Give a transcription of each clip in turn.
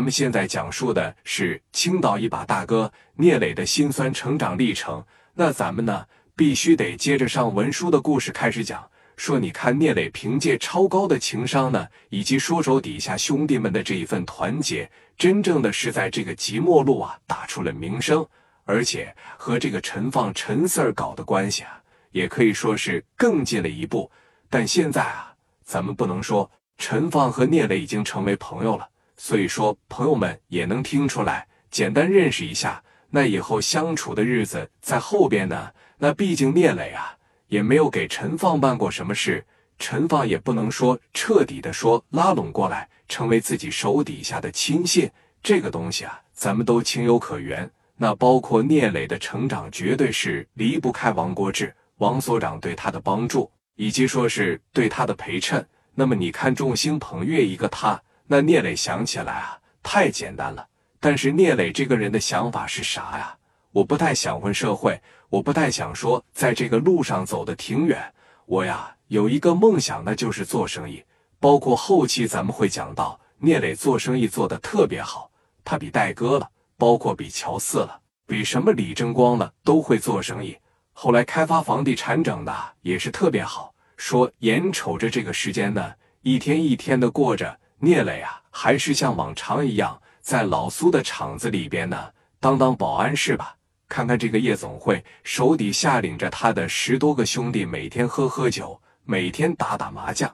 咱们现在讲述的是青岛一把大哥聂磊的辛酸成长历程。那咱们呢，必须得接着上文书的故事开始讲。说，你看聂磊凭借超高的情商呢，以及说手底下兄弟们的这一份团结，真正的是在这个即墨路啊打出了名声，而且和这个陈放陈四儿搞的关系啊，也可以说是更近了一步。但现在啊，咱们不能说陈放和聂磊已经成为朋友了。所以说，朋友们也能听出来，简单认识一下，那以后相处的日子在后边呢。那毕竟聂磊啊，也没有给陈放办过什么事，陈放也不能说彻底的说拉拢过来，成为自己手底下的亲信。这个东西啊，咱们都情有可原。那包括聂磊的成长，绝对是离不开王国志、王所长对他的帮助，以及说是对他的陪衬。那么你看，众星捧月一个他。那聂磊想起来啊，太简单了。但是聂磊这个人的想法是啥呀？我不太想混社会，我不太想说在这个路上走的挺远。我呀有一个梦想，那就是做生意。包括后期咱们会讲到，聂磊做生意做得特别好，他比戴哥了，包括比乔四了，比什么李争光了，都会做生意。后来开发房地产整的也是特别好。说眼瞅着这个时间呢，一天一天的过着。聂磊啊，还是像往常一样，在老苏的厂子里边呢，当当保安是吧？看看这个夜总会，手底下领着他的十多个兄弟，每天喝喝酒，每天打打麻将，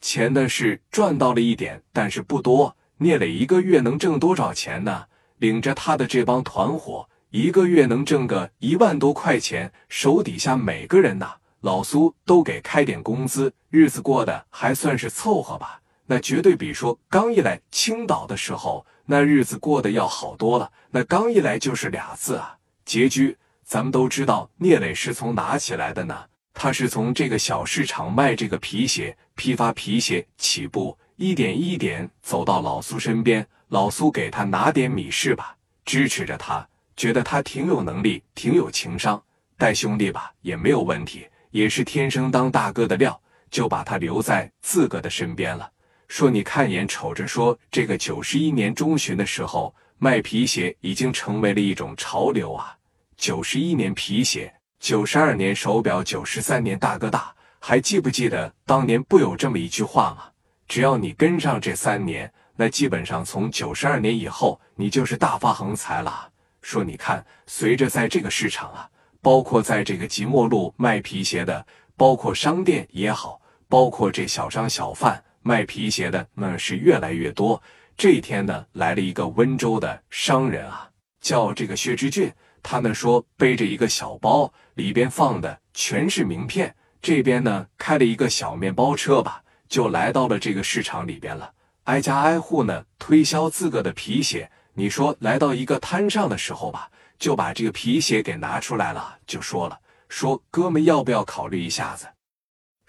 钱的是赚到了一点，但是不多。聂磊一个月能挣多少钱呢？领着他的这帮团伙，一个月能挣个一万多块钱，手底下每个人呐，老苏都给开点工资，日子过得还算是凑合吧。那绝对比说刚一来青岛的时候，那日子过得要好多了。那刚一来就是俩字啊，拮据。咱们都知道聂磊是从哪起来的呢？他是从这个小市场卖这个皮鞋，批发皮鞋起步，一点一点走到老苏身边。老苏给他拿点米是吧？支持着他，觉得他挺有能力，挺有情商，带兄弟吧也没有问题，也是天生当大哥的料，就把他留在自个的身边了。说你看眼瞅着说，这个九十一年中旬的时候，卖皮鞋已经成为了一种潮流啊！九十一年皮鞋，九十二年手表，九十三年大哥大，还记不记得当年不有这么一句话吗？只要你跟上这三年，那基本上从九十二年以后，你就是大发横财了。说你看，随着在这个市场啊，包括在这个即墨路卖皮鞋的，包括商店也好，包括这小商小贩。卖皮鞋的那是越来越多。这一天呢，来了一个温州的商人啊，叫这个薛之俊。他呢说背着一个小包，里边放的全是名片。这边呢开了一个小面包车吧，就来到了这个市场里边了，挨家挨户呢推销自个的皮鞋。你说来到一个摊上的时候吧，就把这个皮鞋给拿出来了，就说了：“说哥们要不要考虑一下子？”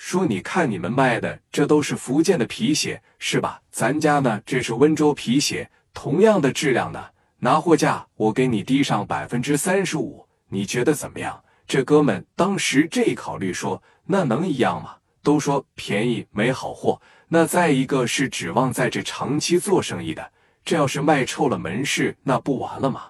说，你看你们卖的这都是福建的皮鞋是吧？咱家呢这是温州皮鞋，同样的质量呢，拿货价我给你低上百分之三十五，你觉得怎么样？这哥们当时这一考虑说，那能一样吗？都说便宜没好货，那再一个是指望在这长期做生意的，这要是卖臭了门市，那不完了吗？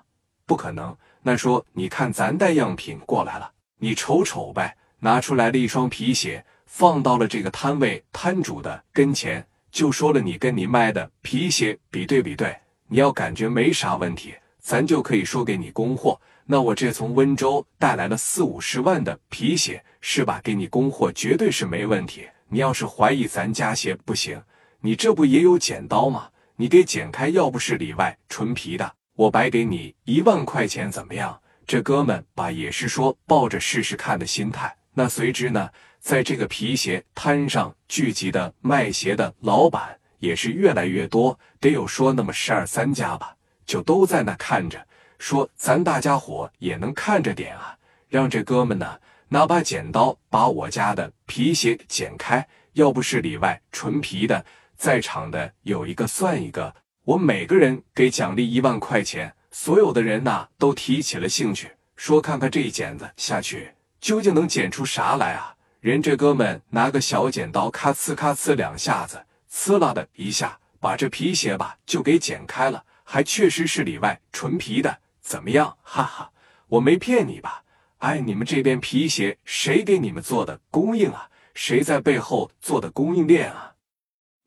不可能。那说你看咱带样品过来了，你瞅瞅呗，拿出来了一双皮鞋。放到了这个摊位摊主的跟前，就说了：“你跟你卖的皮鞋比对比对，你要感觉没啥问题，咱就可以说给你供货。那我这从温州带来了四五十万的皮鞋，是吧？给你供货绝对是没问题。你要是怀疑咱家鞋不行，你这不也有剪刀吗？你给剪开，要不是里外纯皮的，我白给你一万块钱，怎么样？这哥们吧，也是说抱着试试看的心态。那随之呢？”在这个皮鞋摊上聚集的卖鞋的老板也是越来越多，得有说那么十二三家吧，就都在那看着，说咱大家伙也能看着点啊，让这哥们呢拿把剪刀把我家的皮鞋剪开，要不是里外纯皮的，在场的有一个算一个，我每个人给奖励一万块钱。所有的人呐都提起了兴趣，说看看这一剪子下去究竟能剪出啥来啊！人这哥们拿个小剪刀，咔呲咔呲两下子，呲啦的一下，把这皮鞋吧就给剪开了，还确实是里外纯皮的，怎么样？哈哈，我没骗你吧？哎，你们这边皮鞋谁给你们做的供应啊？谁在背后做的供应链啊？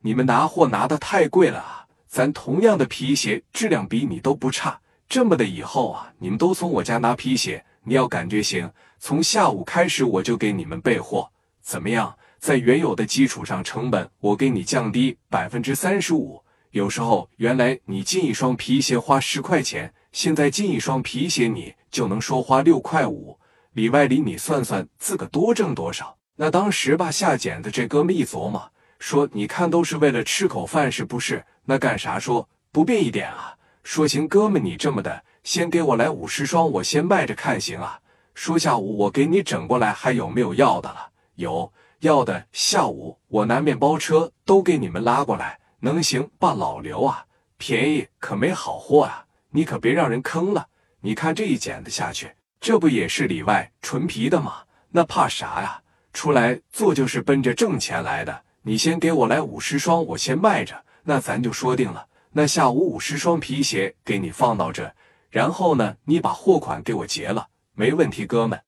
你们拿货拿的太贵了啊！咱同样的皮鞋质量比你都不差，这么的以后啊，你们都从我家拿皮鞋，你要感觉行，从下午开始我就给你们备货，怎么样？在原有的基础上，成本我给你降低百分之三十五。有时候原来你进一双皮鞋花十块钱，现在进一双皮鞋你就能说花六块五，里外里你算算，自个多挣多少？那当时吧，下剪子这哥们一琢磨，说：“你看都是为了吃口饭，是不是？那干啥？说不便一点啊？说行，哥们你这么的，先给我来五十双，我先卖着看行啊？说下午我给你整过来，还有没有要的了？有要的，下午我拿面包车都给你们拉过来，能行吧？老刘啊，便宜可没好货啊，你可别让人坑了。你看这一剪子下去，这不也是里外纯皮的吗？那怕啥呀？”出来做就是奔着挣钱来的，你先给我来五十双，我先卖着，那咱就说定了。那下午五十双皮鞋给你放到这，然后呢，你把货款给我结了，没问题，哥们。